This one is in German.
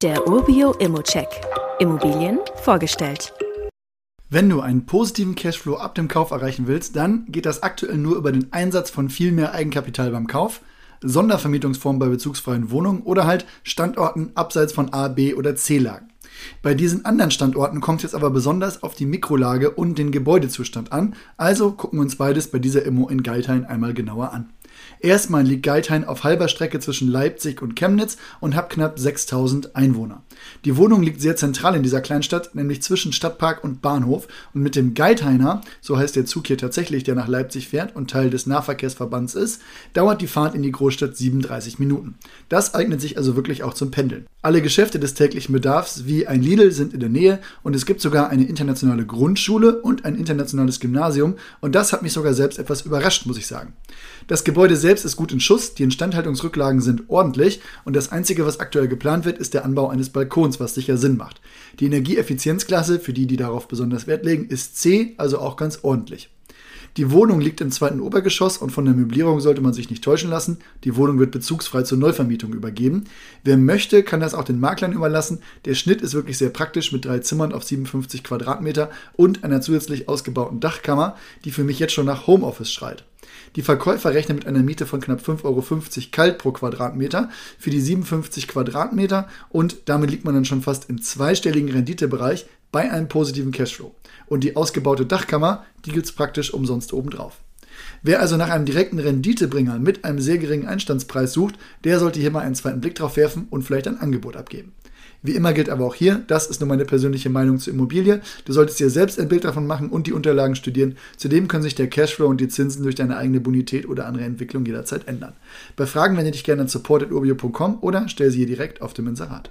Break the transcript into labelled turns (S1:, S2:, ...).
S1: Der Urbio Immocheck. Immobilien vorgestellt.
S2: Wenn du einen positiven Cashflow ab dem Kauf erreichen willst, dann geht das aktuell nur über den Einsatz von viel mehr Eigenkapital beim Kauf, Sondervermietungsformen bei bezugsfreien Wohnungen oder halt Standorten abseits von A, B oder C-Lagen. Bei diesen anderen Standorten kommt es jetzt aber besonders auf die Mikrolage und den Gebäudezustand an, also gucken wir uns beides bei dieser Immo in Geithain einmal genauer an. Erstmal liegt Geithain auf halber Strecke zwischen Leipzig und Chemnitz und hat knapp 6000 Einwohner. Die Wohnung liegt sehr zentral in dieser Kleinstadt, nämlich zwischen Stadtpark und Bahnhof. Und mit dem Geithainer, so heißt der Zug hier tatsächlich, der nach Leipzig fährt und Teil des Nahverkehrsverbands ist, dauert die Fahrt in die Großstadt 37 Minuten. Das eignet sich also wirklich auch zum Pendeln. Alle Geschäfte des täglichen Bedarfs wie ein Lidl sind in der Nähe und es gibt sogar eine internationale Grundschule und ein internationales Gymnasium und das hat mich sogar selbst etwas überrascht, muss ich sagen. Das Gebäude selbst ist gut in Schuss, die Instandhaltungsrücklagen sind ordentlich und das Einzige, was aktuell geplant wird, ist der Anbau eines Balkons, was sicher Sinn macht. Die Energieeffizienzklasse, für die, die darauf besonders Wert legen, ist C, also auch ganz ordentlich. Die Wohnung liegt im zweiten Obergeschoss und von der Möblierung sollte man sich nicht täuschen lassen. Die Wohnung wird bezugsfrei zur Neuvermietung übergeben. Wer möchte, kann das auch den Maklern überlassen. Der Schnitt ist wirklich sehr praktisch mit drei Zimmern auf 57 Quadratmeter und einer zusätzlich ausgebauten Dachkammer, die für mich jetzt schon nach Homeoffice schreit. Die Verkäufer rechnen mit einer Miete von knapp 5,50 Euro kalt pro Quadratmeter für die 57 Quadratmeter und damit liegt man dann schon fast im zweistelligen Renditebereich bei einem positiven Cashflow. Und die ausgebaute Dachkammer, die gibt es praktisch umsonst obendrauf. Wer also nach einem direkten Renditebringer mit einem sehr geringen Einstandspreis sucht, der sollte hier mal einen zweiten Blick drauf werfen und vielleicht ein Angebot abgeben. Wie immer gilt aber auch hier, das ist nur meine persönliche Meinung zur Immobilie. Du solltest dir selbst ein Bild davon machen und die Unterlagen studieren. Zudem können sich der Cashflow und die Zinsen durch deine eigene Bonität oder andere Entwicklung jederzeit ändern. Bei Fragen wende dich gerne an support.urbio.com oder stell sie hier direkt auf dem Inserat.